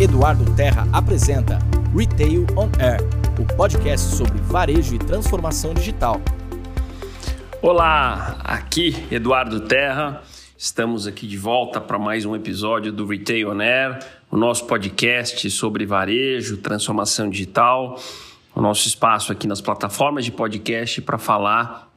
Eduardo Terra apresenta Retail on Air, o podcast sobre varejo e transformação digital. Olá, aqui Eduardo Terra. Estamos aqui de volta para mais um episódio do Retail on Air, o nosso podcast sobre varejo, transformação digital, o nosso espaço aqui nas plataformas de podcast para falar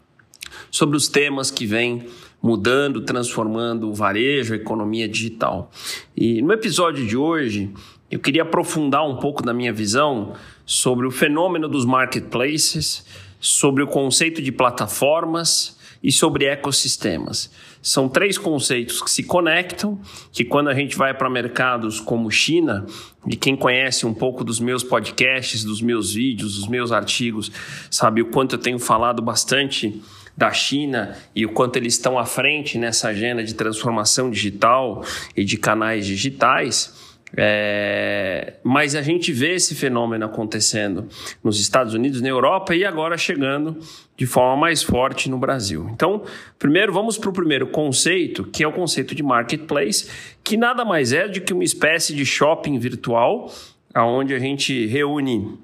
sobre os temas que vêm mudando, transformando o varejo, a economia digital. E no episódio de hoje, eu queria aprofundar um pouco da minha visão sobre o fenômeno dos marketplaces, sobre o conceito de plataformas e sobre ecossistemas. São três conceitos que se conectam, que quando a gente vai para mercados como China, e quem conhece um pouco dos meus podcasts, dos meus vídeos, dos meus artigos, sabe o quanto eu tenho falado bastante da China e o quanto eles estão à frente nessa agenda de transformação digital e de canais digitais. É, mas a gente vê esse fenômeno acontecendo nos Estados Unidos, na Europa e agora chegando de forma mais forte no Brasil. Então, primeiro vamos para o primeiro conceito, que é o conceito de marketplace, que nada mais é do que uma espécie de shopping virtual, onde a gente reúne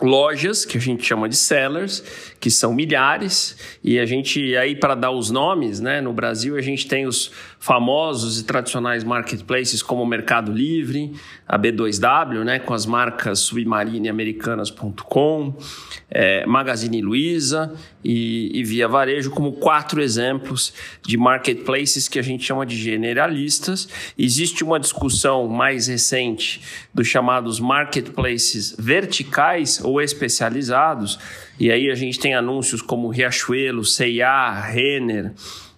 lojas que a gente chama de sellers, que são milhares, e a gente aí para dar os nomes, né, no Brasil a gente tem os famosos e tradicionais marketplaces como o Mercado Livre, a B2W, né, com as marcas submarineamericanas.com, é, Magazine Luiza e, e Via Varejo como quatro exemplos de marketplaces que a gente chama de generalistas. Existe uma discussão mais recente dos chamados marketplaces verticais ou especializados, e aí a gente tem anúncios como Riachuelo, C&A, Renner,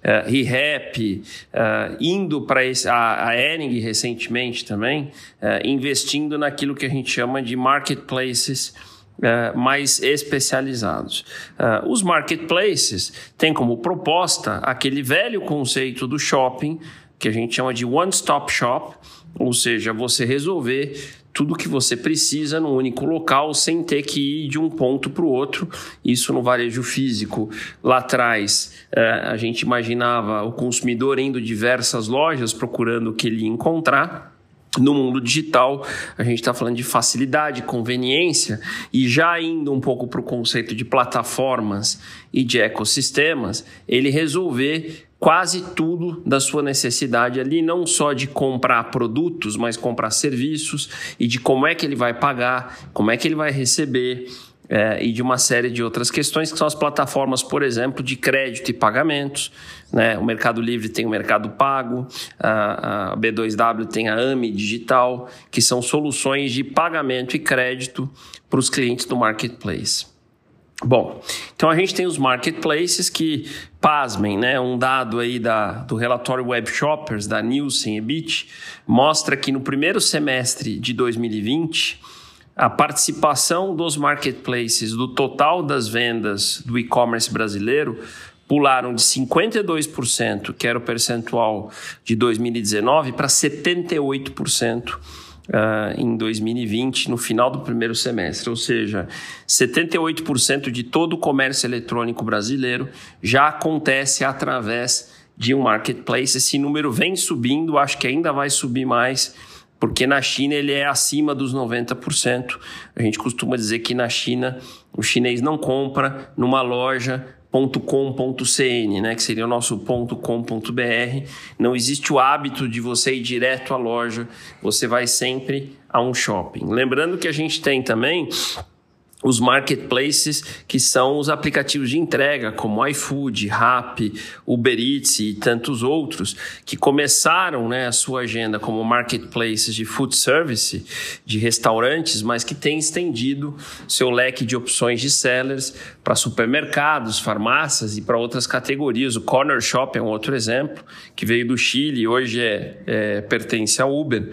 uh, ReHap, uh, indo para a, a Ering recentemente também, uh, investindo naquilo que a gente chama de marketplaces uh, mais especializados. Uh, os marketplaces têm como proposta aquele velho conceito do shopping, que a gente chama de one-stop shop, ou seja, você resolver tudo que você precisa num único local sem ter que ir de um ponto para o outro. Isso no varejo físico. Lá atrás, uh, a gente imaginava o consumidor indo diversas lojas procurando o que ele ia encontrar. No mundo digital, a gente está falando de facilidade, conveniência e já indo um pouco para o conceito de plataformas e de ecossistemas, ele resolver quase tudo da sua necessidade ali, não só de comprar produtos, mas comprar serviços e de como é que ele vai pagar, como é que ele vai receber, é, e de uma série de outras questões, que são as plataformas, por exemplo, de crédito e pagamentos. Né? O Mercado Livre tem o Mercado Pago, a, a B2W tem a AMI Digital, que são soluções de pagamento e crédito para os clientes do marketplace. Bom, então a gente tem os marketplaces que, pasmem, né? Um dado aí da, do relatório Web Shoppers, da Nielsen Ebit, mostra que no primeiro semestre de 2020 a participação dos marketplaces do total das vendas do e-commerce brasileiro pularam de 52%, que era o percentual de 2019, para 78%. Uh, em 2020, no final do primeiro semestre, ou seja, 78% de todo o comércio eletrônico brasileiro já acontece através de um marketplace. Esse número vem subindo, acho que ainda vai subir mais porque na China ele é acima dos 90%. A gente costuma dizer que na China o chinês não compra numa loja .com.cn, né, que seria o nosso .com.br. Não existe o hábito de você ir direto à loja, você vai sempre a um shopping. Lembrando que a gente tem também os marketplaces, que são os aplicativos de entrega, como iFood, Rappi, Uber Eats e tantos outros, que começaram né, a sua agenda como marketplaces de food service, de restaurantes, mas que têm estendido seu leque de opções de sellers para supermercados, farmácias e para outras categorias. O Corner Shop é um outro exemplo, que veio do Chile e hoje é, é pertence ao Uber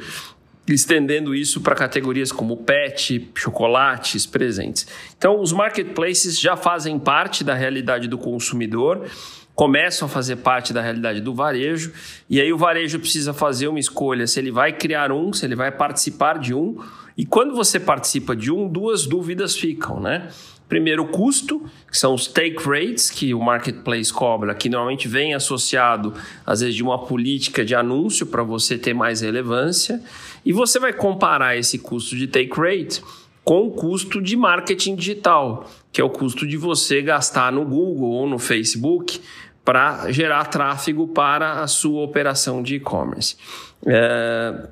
estendendo isso para categorias como pet, chocolates, presentes. Então, os marketplaces já fazem parte da realidade do consumidor. Começam a fazer parte da realidade do varejo, e aí o varejo precisa fazer uma escolha se ele vai criar um, se ele vai participar de um, e quando você participa de um, duas dúvidas ficam, né? Primeiro, o custo, que são os take rates que o marketplace cobra, que normalmente vem associado, às vezes, de uma política de anúncio para você ter mais relevância. E você vai comparar esse custo de take rate com o custo de marketing digital, que é o custo de você gastar no Google ou no Facebook para gerar tráfego para a sua operação de e-commerce. É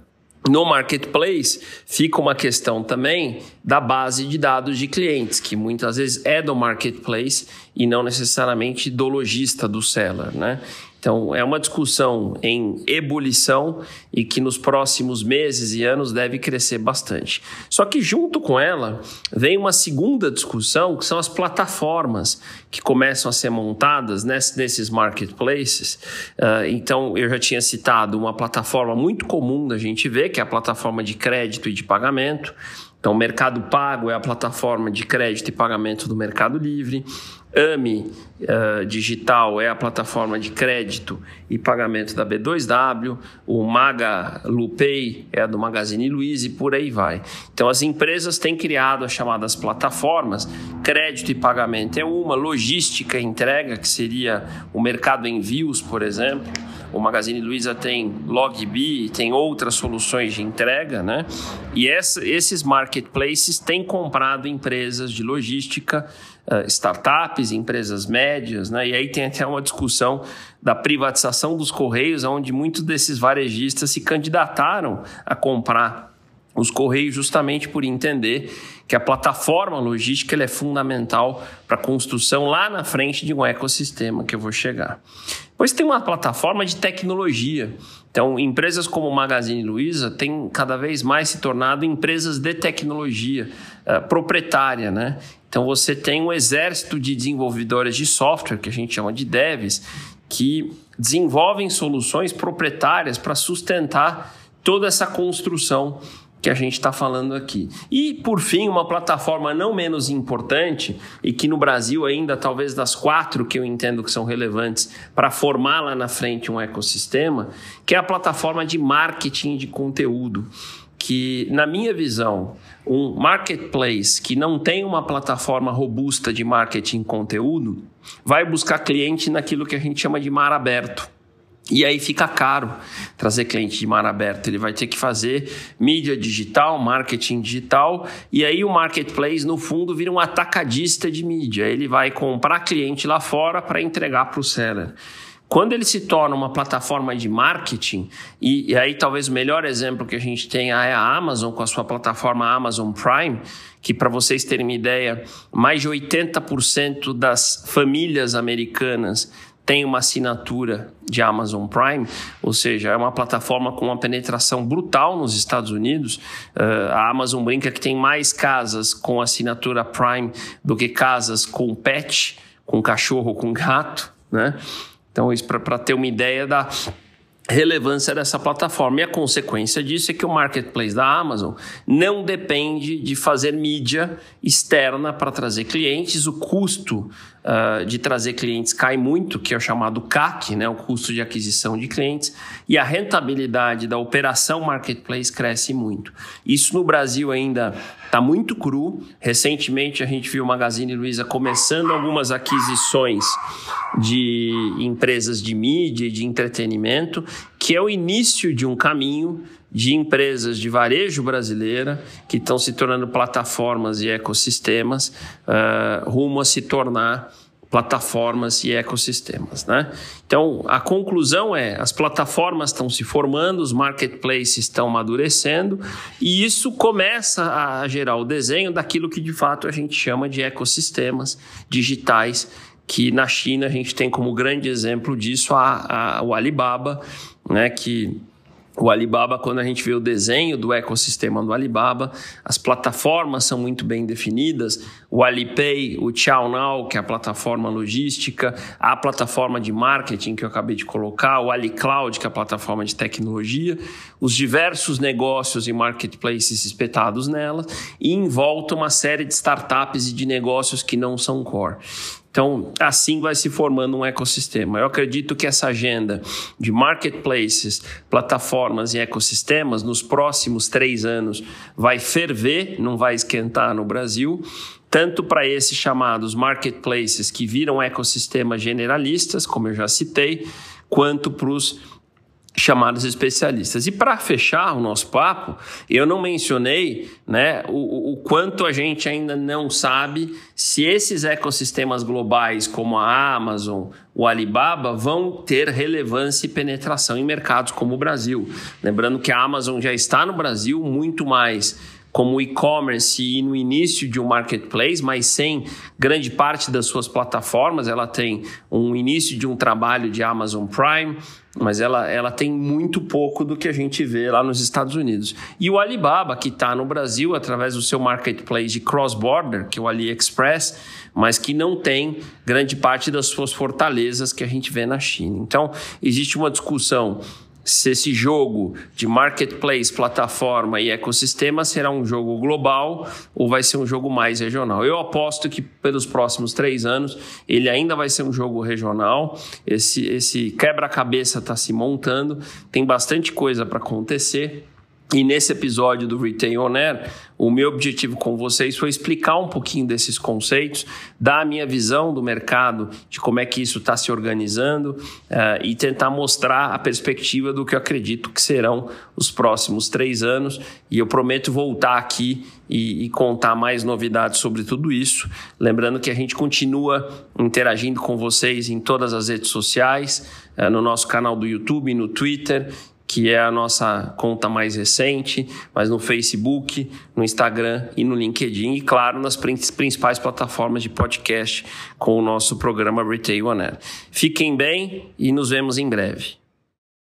no marketplace fica uma questão também da base de dados de clientes, que muitas vezes é do marketplace e não necessariamente do lojista, do seller, né? Então, é uma discussão em ebulição e que nos próximos meses e anos deve crescer bastante. Só que, junto com ela, vem uma segunda discussão, que são as plataformas que começam a ser montadas nesses marketplaces. Uh, então, eu já tinha citado uma plataforma muito comum da gente ver, que é a plataforma de crédito e de pagamento. Então, o Mercado Pago é a plataforma de crédito e pagamento do Mercado Livre. AMI uh, Digital é a plataforma de crédito e pagamento da B2W, o Maga Lupay é a do Magazine Luiza e por aí vai. Então as empresas têm criado as chamadas plataformas, crédito e pagamento é uma, logística e entrega, que seria o mercado envios, por exemplo. O Magazine Luiza tem Logbi, tem outras soluções de entrega, né? E essa, esses marketplaces têm comprado empresas de logística uh, startups, empresas médias, né? E aí tem até uma discussão da privatização dos Correios, onde muitos desses varejistas se candidataram a comprar os Correios justamente por entender que a plataforma logística é fundamental para a construção lá na frente de um ecossistema que eu vou chegar. Pois tem uma plataforma de tecnologia. Então, empresas como Magazine Luiza têm cada vez mais se tornado empresas de tecnologia uh, proprietária, né? Então você tem um exército de desenvolvedores de software, que a gente chama de devs, que desenvolvem soluções proprietárias para sustentar toda essa construção que a gente está falando aqui. E, por fim, uma plataforma não menos importante, e que no Brasil ainda, talvez das quatro que eu entendo que são relevantes para formar lá na frente um ecossistema, que é a plataforma de marketing de conteúdo que, na minha visão, um marketplace que não tem uma plataforma robusta de marketing conteúdo vai buscar cliente naquilo que a gente chama de mar aberto. E aí fica caro trazer cliente de mar aberto. Ele vai ter que fazer mídia digital, marketing digital, e aí o marketplace, no fundo, vira um atacadista de mídia. Ele vai comprar cliente lá fora para entregar para o seller. Quando ele se torna uma plataforma de marketing, e, e, aí talvez o melhor exemplo que a gente tenha é a Amazon com a sua plataforma Amazon Prime, que para vocês terem uma ideia, mais de 80% das famílias americanas tem uma assinatura de Amazon Prime, ou seja, é uma plataforma com uma penetração brutal nos Estados Unidos. Uh, a Amazon brinca que tem mais casas com assinatura Prime do que casas com pet, com cachorro, com gato, né? Então, isso para ter uma ideia da relevância dessa plataforma. E a consequência disso é que o marketplace da Amazon não depende de fazer mídia externa para trazer clientes. O custo uh, de trazer clientes cai muito, que é o chamado CAC, né, o custo de aquisição de clientes, e a rentabilidade da operação marketplace cresce muito. Isso no Brasil ainda está muito cru. Recentemente a gente viu o Magazine Luiza começando algumas aquisições de empresas de mídia e de entretenimento, que é o início de um caminho de empresas de varejo brasileira que estão se tornando plataformas e ecossistemas uh, rumo a se tornar plataformas e ecossistemas. Né? Então, a conclusão é: as plataformas estão se formando, os marketplaces estão amadurecendo, e isso começa a gerar o desenho daquilo que de fato a gente chama de ecossistemas digitais, que na China a gente tem como grande exemplo disso a, a o Alibaba, né, que o Alibaba, quando a gente vê o desenho do ecossistema do Alibaba, as plataformas são muito bem definidas. O Alipay, o ChowNow, que é a plataforma logística, a plataforma de marketing que eu acabei de colocar, o AliCloud, que é a plataforma de tecnologia, os diversos negócios e marketplaces espetados nela, e em volta uma série de startups e de negócios que não são core. Então, assim vai se formando um ecossistema. Eu acredito que essa agenda de marketplaces, plataformas e ecossistemas, nos próximos três anos, vai ferver, não vai esquentar no Brasil tanto para esses chamados marketplaces que viram ecossistemas generalistas, como eu já citei, quanto para os chamados especialistas. E para fechar o nosso papo, eu não mencionei né, o, o, quanto a gente ainda não sabe se esses ecossistemas globais, como a Amazon, o Alibaba, vão ter relevância e penetração em mercados como o Brasil. Lembrando que a Amazon já está no Brasil muito mais como e-commerce e no início de um marketplace, mas sem grande parte das suas plataformas. Ela tem um início de um trabalho de Amazon Prime, mas ela, ela tem muito pouco do que a gente vê lá nos Estados Unidos. E o Alibaba, que está no Brasil através do seu marketplace de cross-border, que é o AliExpress, mas que não tem grande parte das suas fortalezas que a gente vê na China. Então, existe uma discussão se esse jogo de marketplace, plataforma e ecossistema será um jogo global ou vai ser um jogo mais regional. Eu aposto que pelos próximos três anos ele ainda vai ser um jogo regional. Esse, esse quebra-cabeça está se montando, tem bastante coisa para acontecer. E nesse episódio do Retail On Air, o meu objetivo com vocês foi explicar um pouquinho desses conceitos, dar a minha visão do mercado, de como é que isso está se organizando uh, e tentar mostrar a perspectiva do que eu acredito que serão os próximos três anos. E eu prometo voltar aqui e, e contar mais novidades sobre tudo isso. Lembrando que a gente continua interagindo com vocês em todas as redes sociais, uh, no nosso canal do YouTube, no Twitter que é a nossa conta mais recente, mas no Facebook, no Instagram e no LinkedIn, e claro, nas principais plataformas de podcast com o nosso programa Retail On Air. Fiquem bem e nos vemos em breve.